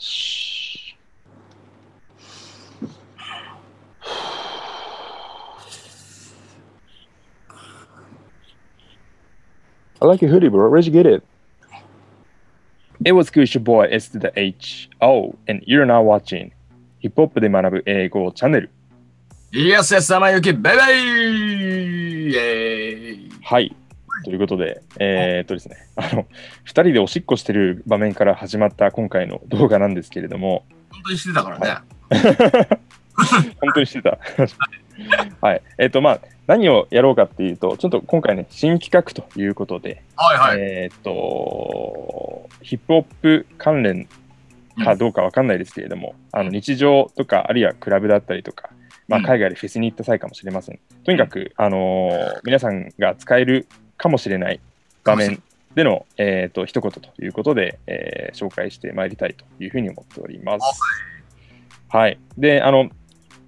し。I like your hoodie, bro. Where'd you get it? It was good, your boy S to the H. Oh, and you're now watching ヒップホップで学ぶ英語チャンネル。イエスエス様ゆきバイバイイエーイはい。 ということで、えーっとですね、あの、二人でおしっこしてる場面から始まった今回の動画なんですけれども、本当にしてたからね。本当にしてた。はい。えーっと、まあ、何をやろうかっていうと、ちょっと今回ね、新企画ということで、はいはい。えーっと、ヒップホップ関連かどうかわかんないですけれども、あの日常とか、あるいはクラブだったりとか、まあ、うん海外でフェスに行った際かもしれません。とにかく、あのー皆さんが使えるかもしれない場面での、えー、と一言ということで、えー紹介してまいりたいというふうに思っております。はい。で、あの、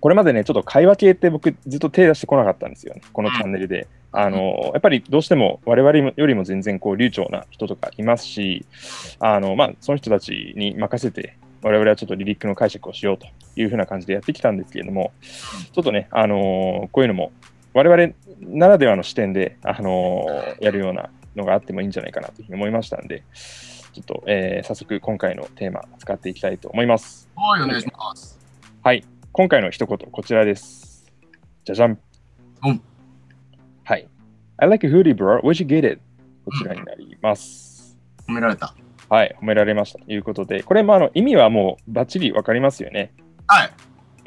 これまでね、ちょっと会話系って僕ずっと手出してこなかったんですよね、このチャンネルで。あの、やっぱりどうしても我々よりも全然こう流暢な人とかいますし、あの、まあ、その人たちに任せて、我々はちょっとリリックの解釈をしようというふうな感じでやってきたんですけれども、ちょっとね、あのこういうのも我々ならではの視点で、あのやるようなのがあってもいいんじゃないかなというふうに思いましたんで、ちょっと、えー早速今回のテーマ使っていきたいと思います。はい、お願いします。はい。今回の一言、こちらです。じゃじゃん。うんはい。I like a hoodie, bro. Where'd you get it? こちらになります。褒められた。はい。褒められましたということで、これもあの意味はもうバッチリわかりますよね。はい。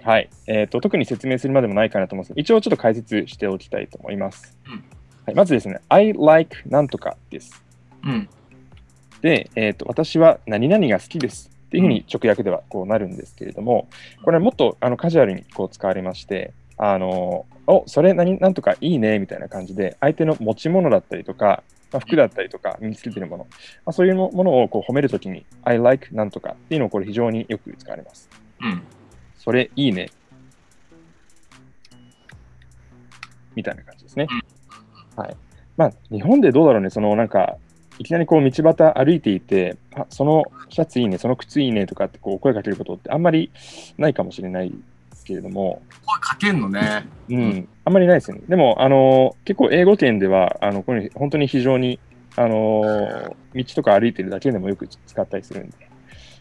はい。えっ、と、特に説明するまでもないかなと思います。一応ちょっと解説しておきたいと思います。うんはい、まずですね、I like なんとかです。うん。で、えーと、私は何々が好きですっていうふうに直訳ではこうなるんですけれども、これはもっとあのカジュアルにこう使われまして、あのおそれ何なんとかいいねみたいな感じで、相手の持ち物だったりとか、まあ、服だったりとか、身につけてるもの、まあ、そういうものをこう褒めるときに、I like なんとかっていうのをこれ非常によく使われます。うん。それいいね。みたいな感じですね。はい。まあ、日本でどうだろうね、そのなんか、いきなりこう道端歩いていて、あそのシャツいいね、その靴いいねとかってこう声かけることってあんまりないかもしれないですけれども、声かけんのね。うん、あんまりないですよね。でも、あの結構英語圏では、あのこれ本当に非常に、あの道とか歩いてるだけでもよく使ったりするんで、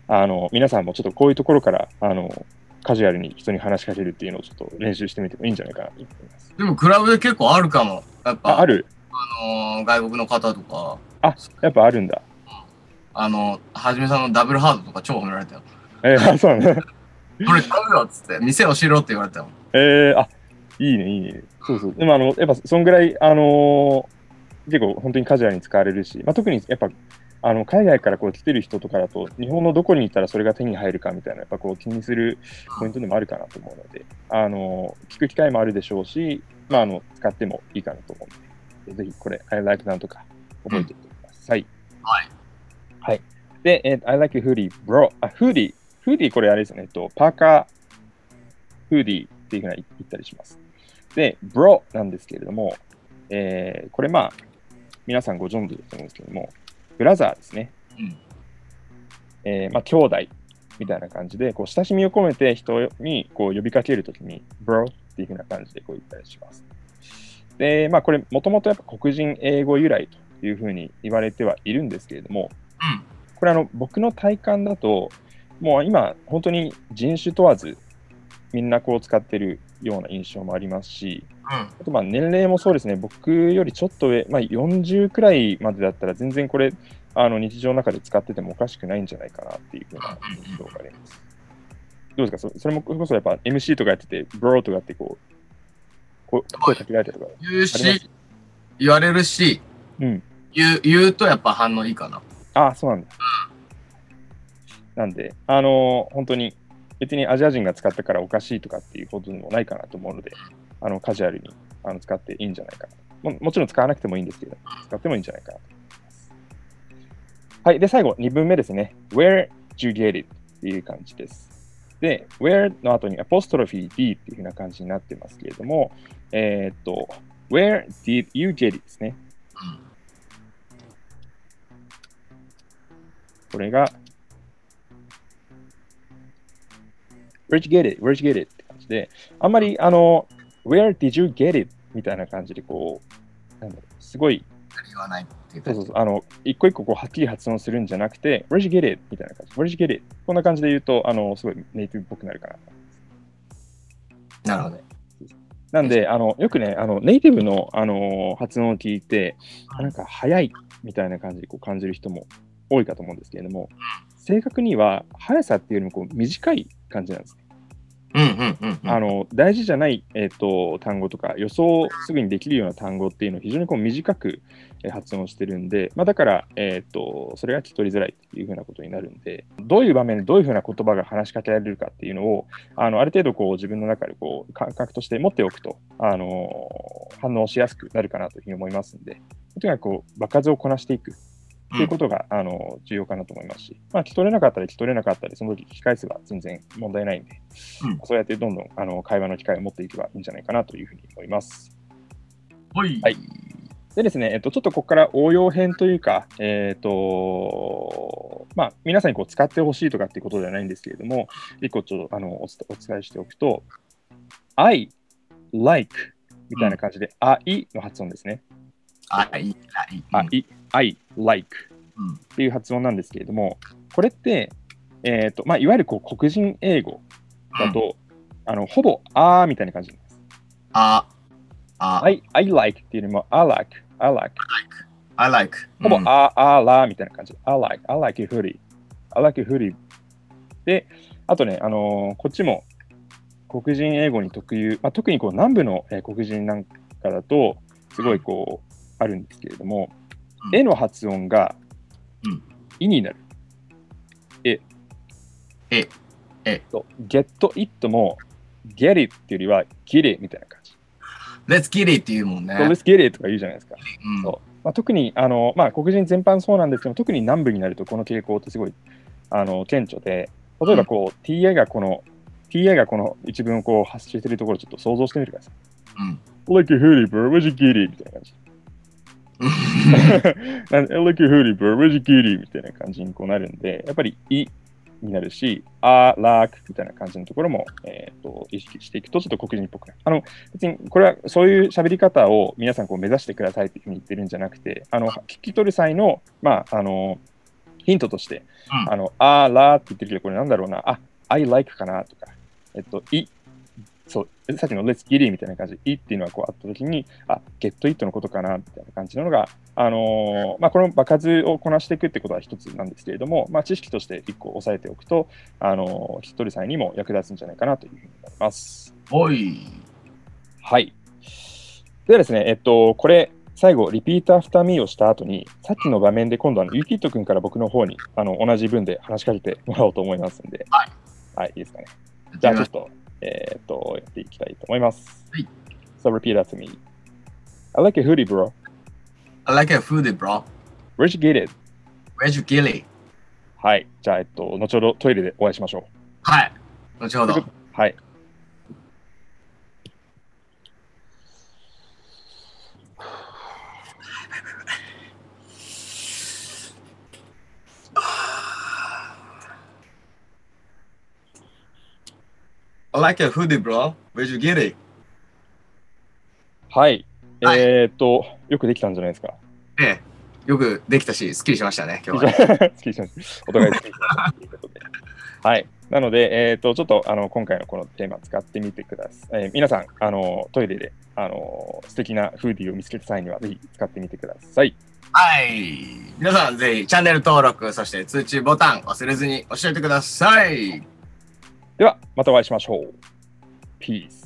あの皆さんもちょっとこういうところから、あのカジュアルに人に話しかけるっていうのをちょっと練習してみてもいいんじゃないかなと思います。でも、クラブで結構あるかも。やっぱ、あ、ある？あのー外国の方とか、あ、やっぱあるんだ。あの、はじめさんのダブルハードとか超褒められたよ。えー、あそうなんだ。これ買うよっつって、店教えろって言われたよ。えー、あ、いいね、いいね。そうそう。でも、あの、やっぱ、そんぐらい、あのー結構、本当にカジュアルに使われるし、まあ、特に、やっぱ、あの、海外からこう来てる人とかだと、日本のどこに行ったらそれが手に入るかみたいな、やっぱこう気にするポイントでもあるかなと思うので、あのー聞く機会もあるでしょうし、まあ、あの、使ってもいいかなと思うので、ぜひ、これ、I like なんとか覚えておいてください。はい。はい。で、えー I like hoodie, bro. あ、フーディー。フーディー、これあれですね。えっと、パーカー、フーディーっていうふうに言ったりします。で、bro なんですけれども、えーこれまあ、皆さんご存知だと思うんですけども、ブラザーですね。うんえーまあ、兄弟みたいな感じで、こう親しみを込めて人にこう呼びかけるときに、bro っていうふうな感じでこう言ったりします。で、まあ、これ、もともとやっぱ黒人英語由来というふうに言われてはいるんですけれども、うん。これあの僕の体感だと、もう今、本当に人種問わず、みんなこう使ってるような印象もありますし、うん。あとまあ年齢もそうですね、僕よりちょっと上、まあ、40くらいまでだったら、全然これ、あの日常の中で使っててもおかしくないんじゃないかなっていうふうな印象があります。どうですか？そそれもこそやっぱ MC とかやってて、ブローとかってこう、こう声かけられたとか。言うし、言われるし、うん。言う言うとやっぱ反応いいかな。ああ、そうなんだ。なんで、あのー本当に別にアジア人が使ったからおかしいとかっていうほどでもないかなと思うので、あのカジュアルにあの使っていいんじゃないかなも。もちろん使わなくてもいいんですけど、使ってもいいんじゃないかなと思います。はい。で、最後、2文目ですね。Where did you get it? っていう感じです。で、Where の後にアポストロフィー D っていう風な感じになってますけれども、えーっと、Where did you get it? ですね。これが Where'd you get it? Where'd you get it? って感じで、あんまり、あの、Where did you get it? みたいな感じで、こう、なんだろう、すごい、言わないっていうかそうそうそう、あの、一個一個こうはっきり発音するんじゃなくて、Where'd you get it? みたいな感じ。Where'd you get it? こんな感じで言うと、あの、すごいネイティブっぽくなるかな。なるほど。なんで、あのよくね、あのネイティブの、あの発音を聞いて、なんか速いみたいな感じでこう感じる人も多いかと思うんですけれども、正確には速さっていうよりもこう短い感じなんですね。あの大事じゃない、えー、と単語とか予想すぐにできるような単語っていうのを非常にこう短く発音してるんで、まあ、だから、えー、とそれが聞き取りづらいっていうふうなことになるんでどういう場面でどういうふうな言葉が話しかけられるかっていうのをあのある程度こう自分の中でこう感覚として持っておくと、あの反応しやすくなるかなというふうに思いますんでとにかくこう場数をこなしていく。っていうことが、あの重要かなと思いますし、まあ、聞き取れなかったり聞き取れなかったりその時聞き返せば全然問題ないんで、うんそうやってどんどんあの会話の機会を持っていけばいいんじゃないかなというふうに思います。はい。はいでですね、えっと、ちょっとここから応用編というか、えっと、まあ、皆さんにこう使ってほしいとかっていうことではないんですけれども、一個ちょっとあのお伝えしておくと、I like みたいな感じで、I の発音ですね。あ、いい、あ、いい。I, I like うんっていう発音なんですけれども、これって、えっと、まあ、いわゆるこう黒人英語だと、あのほぼあーみたいな感じです。あ、あ、I, I like っていうよりも I like, I like。I like。ほぼ、うんあ、あ、らみたいな感じ。I like, I like your hoodie. I like your hoodie. で、あとね、あのーこっちも黒人英語に特有、まあ、特にこう南部の、えー黒人なんかだと、すごいこう、あるんですけれども、うんえの発音がうん、いになる。え。え。え。と、get it も、get it っていうよりは、get it みたいな感じ。Let's get it っていうもんね。let's get it とか言うじゃないですか。うんそうまあ、特にあの、まあ、黒人全般そうなんですけど、特に南部になるとこの傾向ってすごいあの顕著で、例えばこう、TA がこの、TA がこの一文をこう発しているところをちょっと想像してみてください。うん。like a hoodie, bro, where'd you get it? みたいな感じ。なんで like a hoodie, bro, where'd you get it? みたいな感じにこうなるんで、やっぱり、いになるし、あ、らくみたいな感じのところも、えー、と意識していくと、ちょっと黒人っぽくなる。あの別にこれはそういう喋り方を皆さんこう目指してくださいっていうふうに言ってるんじゃなくて、あの聞き取る際の、まあ、あのヒントとして、うん。あのあ、らって言ってるけど、これなんだろうな、あ、I like かなとか、えっと、い、そう、さっきの Let's get it みたいな感じで、いっていうのがこうあったときに、あ、get it のことかなみたいな感じなのが、あのーまあ、この場数をこなしていくってことは一つなんですけれども、まあ、知識として一個押さえておくと、あのー聞き取る際にも役立つんじゃないかなというふうに思います。おい。はい。ではですね、えっと、これ、最後、 repeat after me をした後に、さっきの場面で今度はユキット君から僕の方にあの同じ文で話しかけてもらおうと思いますんで、はい。はい、いいですかね。じゃあちょっと、えーっと、やっていきたいと思います。はい。So repeat after me. I like a hoodie, bro. I like a foodie, bro. Where'd you get it? Where'd you get it? はい。じゃあ、えっと、後ほどトイレでお会いしましょはい。後ほど。う。はい。Like a hoodie, bro. Where'd you get it? はい。はいえーっと、よくできたんじゃないですか？ええ。よくできたし、すっきりしましたね、今日は。好きにします。お互い好きにしましたということで。はい。なので、えっ、と、ちょっと、あの、今回のこのテーマ使ってみてください。えー皆さん、あの、トイレで、あの、素敵なフーディーを見つけた際には、ぜひ使ってみてください。はい。皆さん、ぜひチャンネル登録、そして通知ボタン忘れずに押しておいてください。では、またお会いしましょう。Peace.